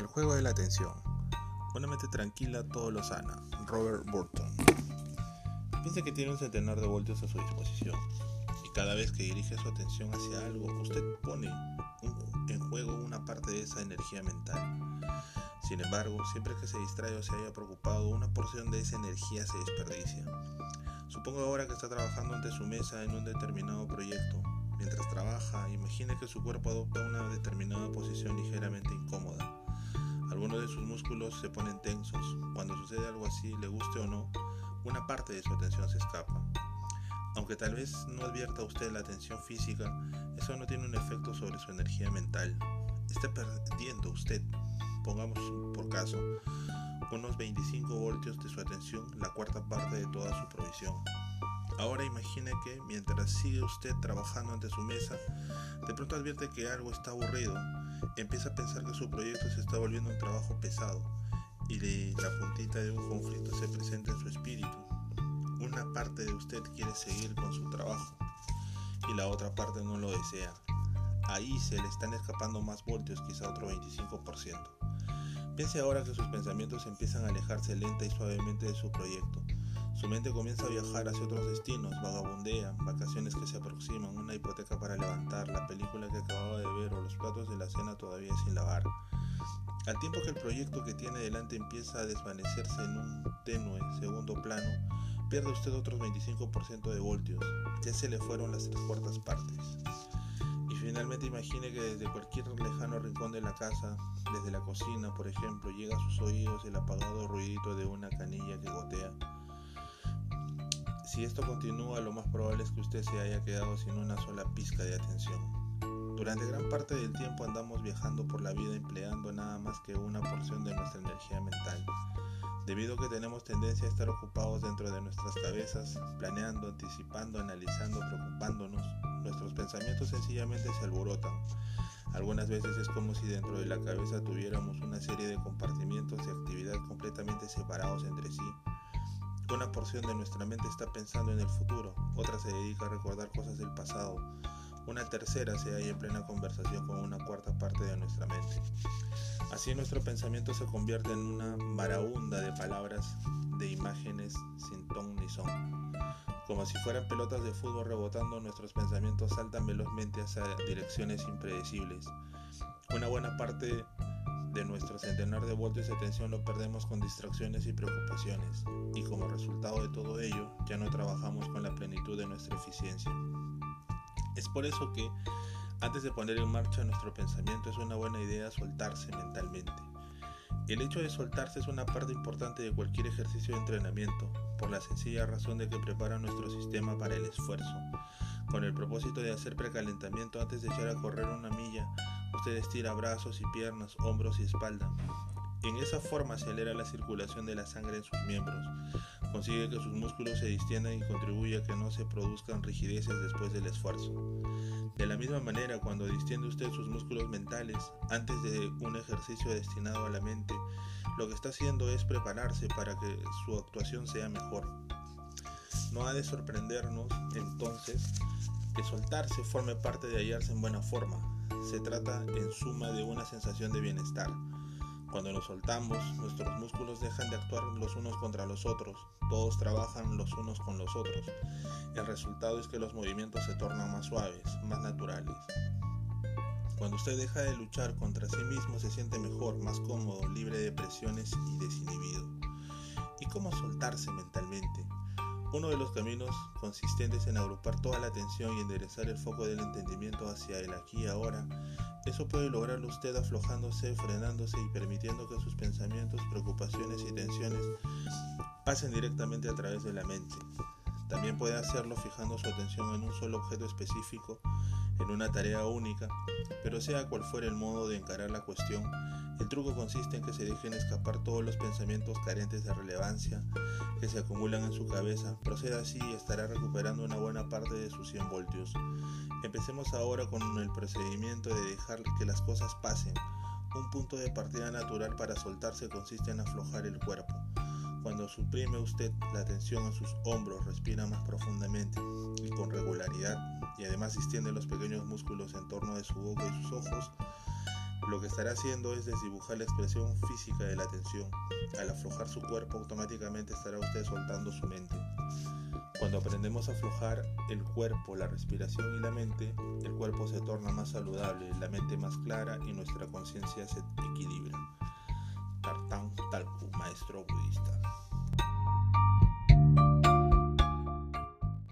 El juego de la atención. Una mente tranquila todo lo sana. Robert Burton. Piensa que tiene un centenar de voltios a su disposición y cada vez que dirige su atención hacia algo, usted pone en juego una parte de esa energía mental. Sin embargo, siempre que se distrae o se haya preocupado, una porción de esa energía se desperdicia. Supongo ahora que está trabajando ante su mesa en un determinado proyecto. Mientras trabaja, imagine que su cuerpo adopta una determinada posición ligeramente incómoda. Algunos de sus músculos se ponen tensos. Cuando sucede algo así, le guste o no, una parte de su atención se escapa. Aunque tal vez no advierta usted la atención física, eso no tiene un efecto sobre su energía mental. Está perdiendo usted, pongamos por caso, unos 25 voltios de su atención, la cuarta parte de toda su provisión. Ahora imagine que mientras sigue usted trabajando ante su mesa, de pronto advierte que algo está aburrido, empieza a pensar que su proyecto se está volviendo un trabajo pesado y la puntita de un conflicto se presenta en su espíritu. Una parte de usted quiere seguir con su trabajo y la otra parte no lo desea. Ahí se le están escapando más voltios, quizá otro 25%. Piense ahora que sus pensamientos empiezan a alejarse lenta y suavemente de su proyecto. Su mente comienza a viajar hacia otros destinos, vagabundea, vacaciones que se aproximan, una hipoteca para levantar, la película que acababa de ver o los platos de la cena todavía sin lavar. Al tiempo que el proyecto que tiene delante empieza a desvanecerse en un tenue segundo plano, pierde usted otros 25% de voltios. Ya se le fueron las tres cuartas partes. Finalmente imagine que desde cualquier lejano rincón de la casa, desde la cocina por ejemplo, llega a sus oídos el apagado ruidito de una canilla que gotea. Si esto continúa, lo más probable es que usted se haya quedado sin una sola pizca de atención. Durante gran parte del tiempo andamos viajando por la vida empleando nada más que una porción de nuestra energía mental, debido a que tenemos tendencia a estar ocupados dentro de nuestras cabezas, planeando, anticipando, analizando, preocupándonos, nuestros pensamientos sencillamente se alborotan. Algunas veces es como si dentro de la cabeza tuviéramos una serie de compartimientos de actividad completamente separados entre sí. Una porción de nuestra mente está pensando en el futuro, otra se dedica a recordar cosas del pasado, una tercera se halla en plena conversación con una cuarta parte de nuestra mente. Así nuestro pensamiento se convierte en una maraunda de palabras, de imágenes sin ton ni son. Como si fueran pelotas de fútbol rebotando, nuestros pensamientos saltan velozmente hacia direcciones impredecibles. Una buena parte de nuestro centenar de voltios de atención lo perdemos con distracciones y preocupaciones, y como resultado de todo ello, ya no trabajamos con la plenitud de nuestra eficiencia. Es por eso que, antes de poner en marcha nuestro pensamiento, es una buena idea soltarse mentalmente. El hecho de soltarse es una parte importante de cualquier ejercicio de entrenamiento, por la sencilla razón de que prepara nuestro sistema para el esfuerzo. Con el propósito de hacer precalentamiento antes de echar a correr una milla, usted estira brazos y piernas, hombros y espalda. En esa forma acelera la circulación de la sangre en sus miembros, consigue que sus músculos se distiendan y contribuye a que no se produzcan rigideces después del esfuerzo. De la misma manera, cuando distiende usted sus músculos mentales antes de un ejercicio destinado a la mente, lo que está haciendo es prepararse para que su actuación sea mejor. No ha de sorprendernos entonces que soltarse forme parte de hallarse en buena forma. Se trata en suma de una sensación de bienestar cuando nos soltamos, nuestros músculos dejan de actuar los unos contra los otros, todos trabajan los unos con los otros. El resultado es que los movimientos se tornan más suaves, más naturales. Cuando usted deja de luchar contra sí mismo se siente mejor, más cómodo, libre de presiones y desinhibido. ¿Y cómo soltarse mentalmente? Uno de los caminos consistentes en agrupar toda la atención y enderezar el foco del entendimiento hacia el aquí y ahora, eso puede lograrlo usted aflojándose, frenándose y permitiendo que sus pensamientos, preocupaciones y tensiones pasen directamente a través de la mente. También puede hacerlo fijando su atención en un solo objeto específico, en una tarea única, pero sea cual fuera el modo de encarar la cuestión, el truco consiste en que se dejen escapar todos los pensamientos carentes de relevancia que se acumulan en su cabeza. Proceda así y estará recuperando una buena parte de sus 100 voltios. Empecemos ahora con el procedimiento de dejar que las cosas pasen. Un punto de partida natural para soltarse consiste en aflojar el cuerpo. Cuando suprime usted la tensión en sus hombros, respira más profundamente y con regularidad y además extiende los pequeños músculos en torno de su boca y sus ojos, Lo que estará haciendo es desdibujar la expresión física de la atención. Al aflojar su cuerpo automáticamente estará usted soltando su mente. Cuando aprendemos a aflojar el cuerpo, la respiración y la mente, el cuerpo se torna más saludable, la mente más clara y nuestra conciencia se equilibra. Tartán maestro budista.